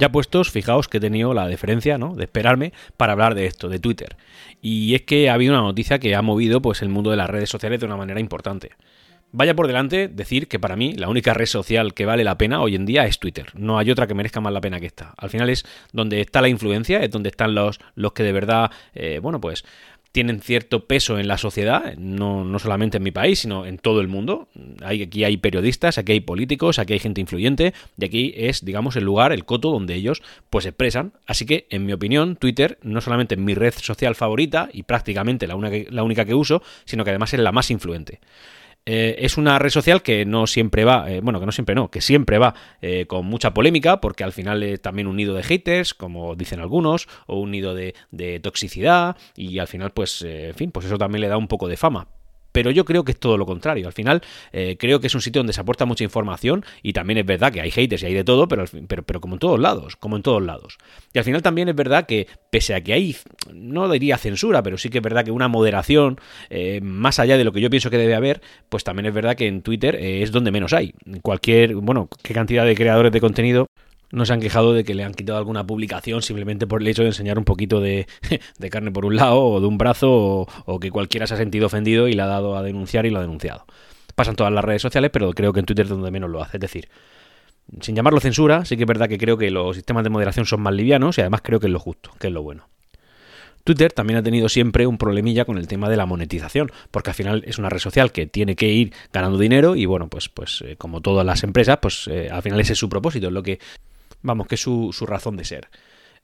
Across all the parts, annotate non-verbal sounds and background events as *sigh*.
Ya puestos, fijaos que he tenido la deferencia, ¿no? De esperarme para hablar de esto, de Twitter. Y es que ha habido una noticia que ha movido pues el mundo de las redes sociales de una manera importante. Vaya por delante decir que para mí la única red social que vale la pena hoy en día es Twitter. No hay otra que merezca más la pena que esta. Al final es donde está la influencia, es donde están los, los que de verdad, eh, bueno, pues tienen cierto peso en la sociedad, no, no, solamente en mi país, sino en todo el mundo. Aquí hay periodistas, aquí hay políticos, aquí hay gente influyente, y aquí es, digamos, el lugar, el coto donde ellos pues expresan. Así que, en mi opinión, Twitter no solamente es mi red social favorita y prácticamente la, la única que uso, sino que además es la más influente. Eh, es una red social que no siempre va, eh, bueno, que no siempre no, que siempre va eh, con mucha polémica, porque al final es también un nido de haters, como dicen algunos, o un nido de, de toxicidad, y al final, pues, en fin, pues eso también le da un poco de fama. Pero yo creo que es todo lo contrario. Al final, eh, creo que es un sitio donde se aporta mucha información y también es verdad que hay haters y hay de todo, pero, pero, pero como en todos lados, como en todos lados. Y al final también es verdad que, pese a que hay, no diría censura, pero sí que es verdad que una moderación, eh, más allá de lo que yo pienso que debe haber, pues también es verdad que en Twitter eh, es donde menos hay. Cualquier, bueno, qué cantidad de creadores de contenido no se han quejado de que le han quitado alguna publicación simplemente por el hecho de enseñar un poquito de, *laughs* carne por un lado o de un brazo o, que cualquiera se ha sentido ofendido y le ha dado a denunciar y lo ha denunciado. Pasan todas las redes sociales, pero creo que en Twitter es donde menos lo hace. Es decir, sin llamarlo censura, sí que es verdad que creo que los sistemas de moderación son más livianos y además creo que es lo justo, que es lo bueno. Twitter también ha tenido siempre un problemilla con el tema de la monetización, porque al final es una red social que tiene que ir ganando dinero y bueno, pues, pues eh, como todas las empresas, pues eh, al final ese es su propósito, es lo que Vamos, que es su, razón de ser.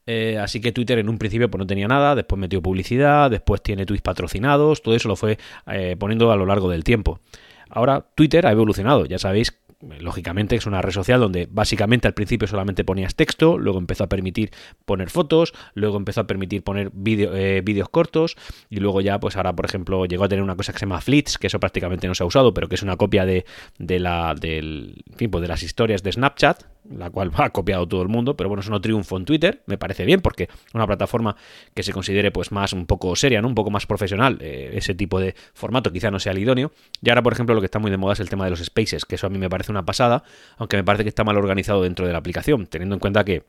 Eh, así que Twitter en un principio pues, no tenía nada, después metió publicidad, después tiene tweets patrocinados, todo eso lo fue eh, poniendo a lo largo del tiempo. Ahora Twitter ha evolucionado, ya sabéis lógicamente es una red social donde básicamente al principio solamente ponías texto, luego empezó a permitir poner fotos, luego empezó a permitir poner eh, vídeos cortos y luego ya pues ahora por ejemplo llegó a tener una cosa que se llama Flits, que eso prácticamente no se ha usado, pero que es una copia de, de la del, fin, pues de las historias de Snapchat, la cual *laughs* ha copiado todo el mundo, pero bueno, es un triunfo en Twitter, me parece bien porque una plataforma que se considere pues más un poco seria, ¿no? un poco más profesional, eh, ese tipo de formato quizá no sea el idóneo. Y ahora por ejemplo lo que está muy de moda es el tema de los spaces, que eso a mí me parece una pasada, aunque me parece que está mal organizado dentro de la aplicación, teniendo en cuenta que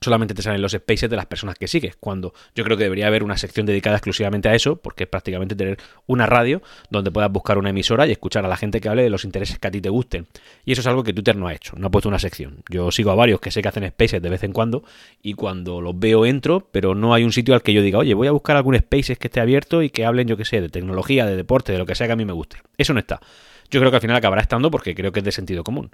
solamente te salen los spaces de las personas que sigues, cuando yo creo que debería haber una sección dedicada exclusivamente a eso, porque es prácticamente tener una radio donde puedas buscar una emisora y escuchar a la gente que hable de los intereses que a ti te gusten. Y eso es algo que Twitter no ha hecho, no ha puesto una sección. Yo sigo a varios que sé que hacen spaces de vez en cuando y cuando los veo entro, pero no hay un sitio al que yo diga, oye, voy a buscar algún spaces que esté abierto y que hablen, yo que sé, de tecnología, de deporte, de lo que sea que a mí me guste. Eso no está yo creo que al final acabará estando porque creo que es de sentido común.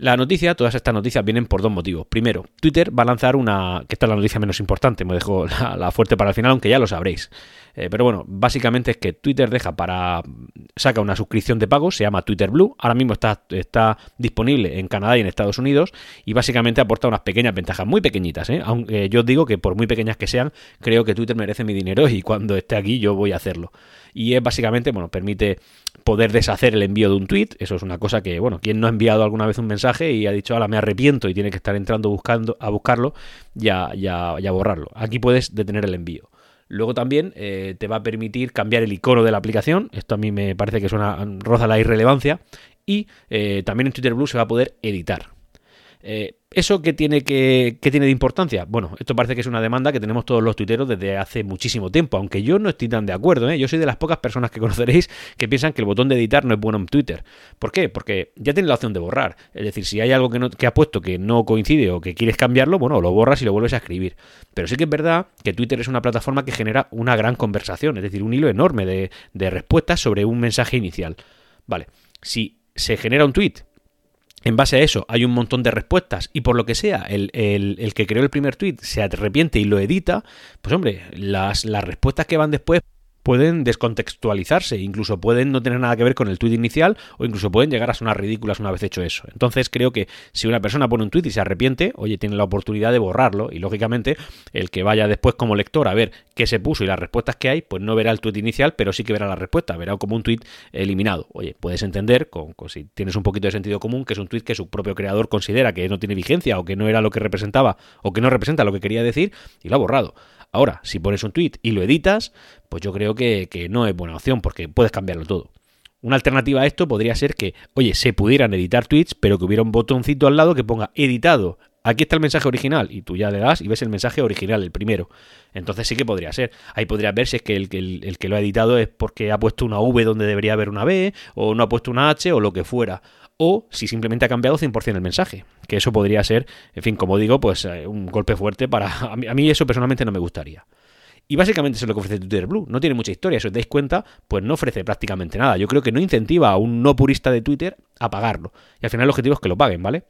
La noticia, todas estas noticias vienen por dos motivos. Primero, Twitter va a lanzar una, que esta es la noticia menos importante, me dejo *laughs* la, fuerte para el final, aunque ya lo sabréis. Eh, pero bueno, básicamente es que Twitter deja para, saca una suscripción de pago, se llama Twitter Blue, ahora mismo está, está disponible en Canadá y en Estados Unidos y básicamente aporta unas pequeñas ventajas, muy pequeñitas, ¿eh? aunque yo digo que por muy pequeñas que sean, creo que Twitter merece mi dinero y cuando esté aquí yo voy a hacerlo. Y es básicamente, bueno, permite poder deshacer el envío de un tweet. Eso es una cosa que, bueno, quien no ha enviado alguna vez un mensaje y ha dicho, ahora me arrepiento y tiene que estar entrando buscando, a buscarlo, ya, ya, ya borrarlo. Aquí puedes detener el envío. Luego también eh, te va a permitir cambiar el icono de la aplicación. Esto a mí me parece que es una roza la irrelevancia. Y eh, también en Twitter Blue se va a poder editar. Eh, ¿Eso qué tiene, que, tiene de importancia? Bueno, esto parece que es una demanda que tenemos todos los tuiteros desde hace muchísimo tiempo, aunque yo no estoy tan de acuerdo. ¿eh? Yo soy de las pocas personas que *laughs* conoceréis que piensan que el botón de editar no es bueno en Twitter. ¿Por qué? Porque ya tienes la opción de borrar. Es decir, si hay algo que, no, puesto que no coincide o que quieres cambiarlo, bueno, lo borras y lo vuelves a escribir. Pero sí que es verdad que Twitter es una plataforma que genera una gran conversación, es decir, un hilo enorme de, de respuestas sobre un mensaje inicial. Vale, si se genera un tweet en base a eso hay un montón de respuestas. Y por lo que sea el, que creó el primer tweet se arrepiente y lo edita, pues hombre, las, las respuestas que van después pueden descontextualizarse, incluso pueden no tener nada que ver con el tuit inicial o incluso pueden llegar a sonar ridículas una vez hecho eso. Entonces creo que si una persona pone un tuit y se arrepiente, oye, tiene la oportunidad de borrarlo y lógicamente el que vaya después como lector a ver qué se puso y las respuestas que hay, pues no verá el tuit inicial, pero sí que verá la respuesta, verá como un tuit eliminado. Oye, puedes entender, con, si tienes un poquito de sentido común, que es un tuit que su propio creador considera que no tiene vigencia o que no era lo que representaba o que no representa lo que quería decir y lo ha borrado. Ahora, si pones un tweet y lo editas, pues yo creo que, no es buena opción porque puedes cambiarlo todo. Una alternativa a esto podría ser que, oye, se pudieran editar tweets, pero que hubiera un botoncito al lado que ponga editado aquí está el mensaje original y tú ya le das y ves el mensaje original, el primero. Entonces sí que podría ser. Ahí podría ver si es que el, el, que lo ha editado es porque ha puesto una V donde debería haber una B o no ha puesto una H o lo que fuera. O si simplemente ha cambiado 100% el mensaje. Que eso podría ser, en fin, como digo, pues eh, un golpe fuerte para... A mí, eso personalmente no me gustaría. Y básicamente eso es lo que ofrece Twitter Blue. No tiene mucha historia, si os dais cuenta, pues no ofrece prácticamente nada. Yo creo que no incentiva a un no purista de Twitter a pagarlo. Y al final el objetivo es que lo paguen, ¿vale?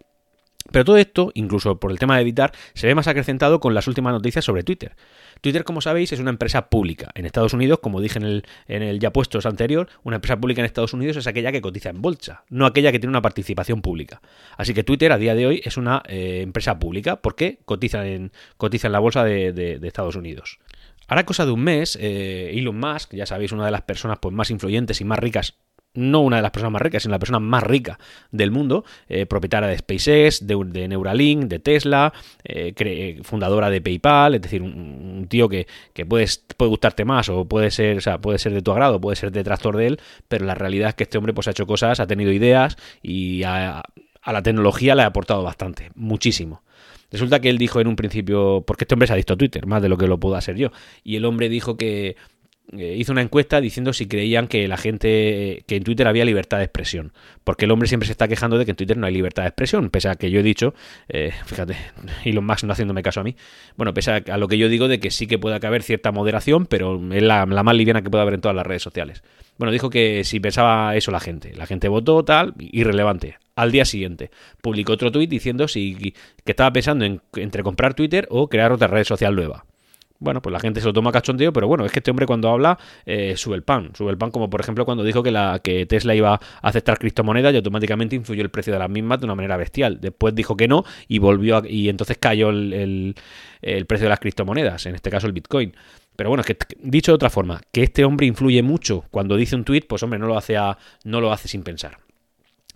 Pero todo esto, incluso por el tema de editar, se ve más acrecentado con las últimas noticias sobre Twitter. Twitter, como sabéis, es una empresa pública. En Estados Unidos, como dije en el, en el ya puestos anterior, una empresa pública en Estados Unidos es aquella que cotiza en bolsa, no aquella que tiene una participación pública. Así que Twitter a día de hoy es una eh, empresa pública porque cotiza en, cotiza en la bolsa de, Estados Unidos. Ahora cosa de un mes, eh, Elon Musk, ya sabéis, una de las personas pues, más influyentes y más ricas no una de las personas más ricas, sino la persona más rica del mundo, eh, propietaria de SpaceX, de, Neuralink, de Tesla, eh, eh, fundadora de PayPal, es decir, un, tío que, que puede gustarte más o puede ser, o sea, puede ser de tu agrado, puede ser detractor de él, pero la realidad es que este hombre pues ha hecho cosas, ha tenido ideas y a, a la tecnología le ha aportado bastante, muchísimo. Resulta que él dijo en un principio, porque este hombre se ha visto Twitter, más de lo que lo puedo hacer yo, y el hombre dijo que eh, hizo una encuesta diciendo si creían que la gente, que en Twitter había libertad de expresión. Porque el hombre siempre se está quejando de que en Twitter no hay libertad de expresión, pese a que yo he dicho, eh, *laughs* fíjate, Elon Musk no haciéndome caso a mí, bueno, pese a, lo que yo digo de que sí que puede haber cierta moderación, pero es la, más liviana que puede haber en todas las redes sociales. Bueno, dijo que si pensaba eso la gente, la gente votó tal, irrelevante. Al día siguiente publicó otro tuit diciendo si que estaba pensando en, entre comprar Twitter o crear otra red social nueva bueno, pues la gente se lo toma cachondeo, pero bueno, es que este hombre cuando habla eh, sube el pan, sube el pan como por ejemplo cuando dijo que, la, que Tesla iba a aceptar criptomonedas y automáticamente influyó el precio de las mismas de una manera bestial. Después dijo que no y volvió y entonces cayó el, el, precio de las criptomonedas, en este caso el Bitcoin. Pero bueno, es que dicho de otra forma, que este hombre influye mucho cuando dice un tweet, pues hombre, no lo hace, no lo hace sin pensar.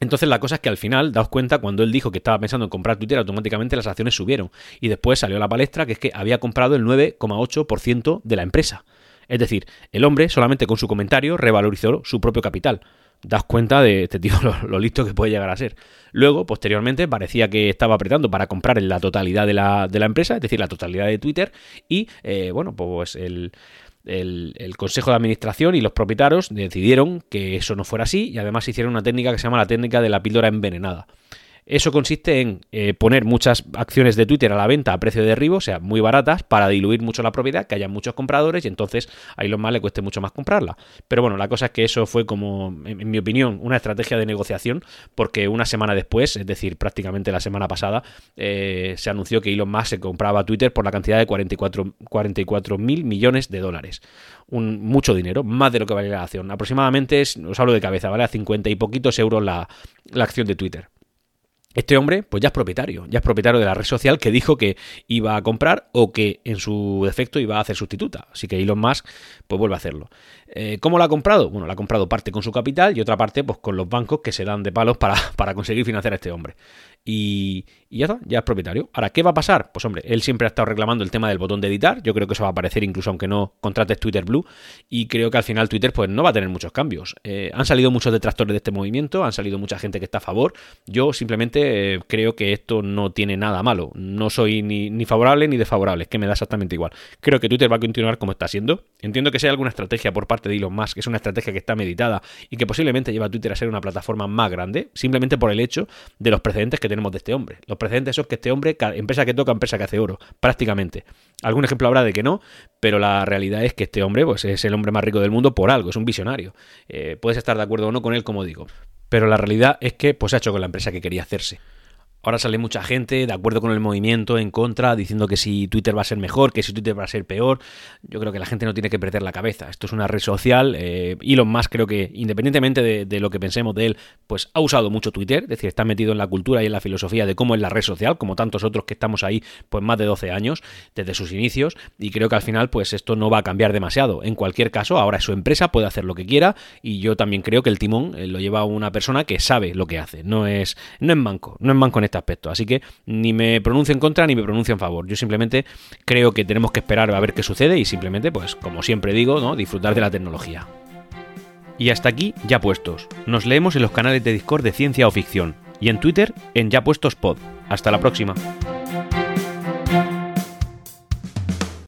Entonces la cosa es que al final, daos cuenta, cuando él dijo que estaba pensando en comprar Twitter, automáticamente las acciones subieron. Y después salió a la palestra que es que había comprado el 9,8% de la empresa. Es decir, el hombre solamente con su comentario revalorizó su propio capital. Daos cuenta de este tío *laughs* lo, listo que puede llegar a ser. Luego, posteriormente, parecía que estaba apretando para comprar en la totalidad de la, de la empresa, es decir, la totalidad de Twitter. Y, eh, bueno, pues el, el, Consejo de Administración y los propietarios decidieron que eso no fuera así y además hicieron una técnica que se llama la técnica de la píldora envenenada. Eso consiste en eh, poner muchas acciones de Twitter a la venta a precio de derribo, o sea, muy baratas, para diluir mucho la propiedad, que haya muchos compradores y entonces a lo más le cueste mucho más comprarla. Pero bueno, la cosa es que eso fue como, en, mi opinión, una estrategia de negociación, porque una semana después, es decir, prácticamente la semana pasada, eh, se anunció que Elon Musk se compraba Twitter por la cantidad de 44 mil millones de dólares. Un, mucho dinero, más de lo que vale la acción. Aproximadamente, os hablo de cabeza, vale a 50 y poquitos euros la acción de Twitter. Este hombre, pues ya es propietario, ya es propietario de la red social que dijo que iba a comprar o que en su defecto iba a hacer sustituta. Así que Elon Musk, pues vuelve a hacerlo. Eh, ¿Cómo lo ha comprado? Bueno, la ha comprado parte con su capital y otra parte, pues con los bancos que se dan de palos para, *laughs* para conseguir financiar a este hombre. Y, ya está, ya es propietario. Ahora, ¿qué va a pasar? Pues hombre, él siempre ha estado reclamando el tema del botón de editar. Yo creo que eso va a aparecer incluso aunque no contrates Twitter Blue. Y creo que al final Twitter pues no va a tener muchos cambios. Eh, han salido muchos detractores de este movimiento, han salido mucha gente que está a favor. Yo simplemente eh, creo que esto no tiene nada malo. No soy ni, ni favorable ni desfavorable, es que me da exactamente igual. Creo que Twitter va a continuar como está siendo. Entiendo que sea alguna estrategia por parte de Elon Musk, que es una estrategia que está meditada y que posiblemente lleva a Twitter a ser una plataforma más grande, simplemente por el hecho de los precedentes que tenemos de este hombre. Los precedentes son que este hombre, empresa que toca, empresa que hace oro, prácticamente. Algún ejemplo habrá de que no, pero la realidad es que este hombre pues, es el hombre más rico del mundo por algo, es un visionario. Eh, puedes estar de acuerdo o no con él, como digo. Pero la realidad es que pues, ha hecho con la empresa que quería hacerse. Ahora sale mucha gente de acuerdo con el movimiento, en contra, diciendo que si Twitter va a ser mejor, que si Twitter va a ser peor. Yo creo que la gente no tiene que perder la cabeza. Esto es una red social. Eh, Elon Musk creo que, independientemente de, lo que pensemos de él, pues ha usado mucho Twitter. Es decir, está metido en la cultura y en la filosofía de cómo es la red social, como tantos otros que estamos ahí pues más de 12 años, desde sus inicios. Y creo que al final pues esto no va a cambiar demasiado. En cualquier caso, ahora es su empresa, puede hacer lo que quiera. Y yo también creo que el timón eh, lo lleva una persona que sabe lo que hace. No es, no es manco, no es manco en este aspecto. Así que ni me pronuncio en contra ni me pronuncio en favor. Yo simplemente creo que tenemos que esperar a ver qué sucede y simplemente, pues, como siempre digo, ¿no? disfrutar de la tecnología. Y hasta aquí, ya puestos. Nos leemos en los canales de Discord de Ciencia o Ficción y en Twitter en Ya Puestos Pod. Hasta la próxima.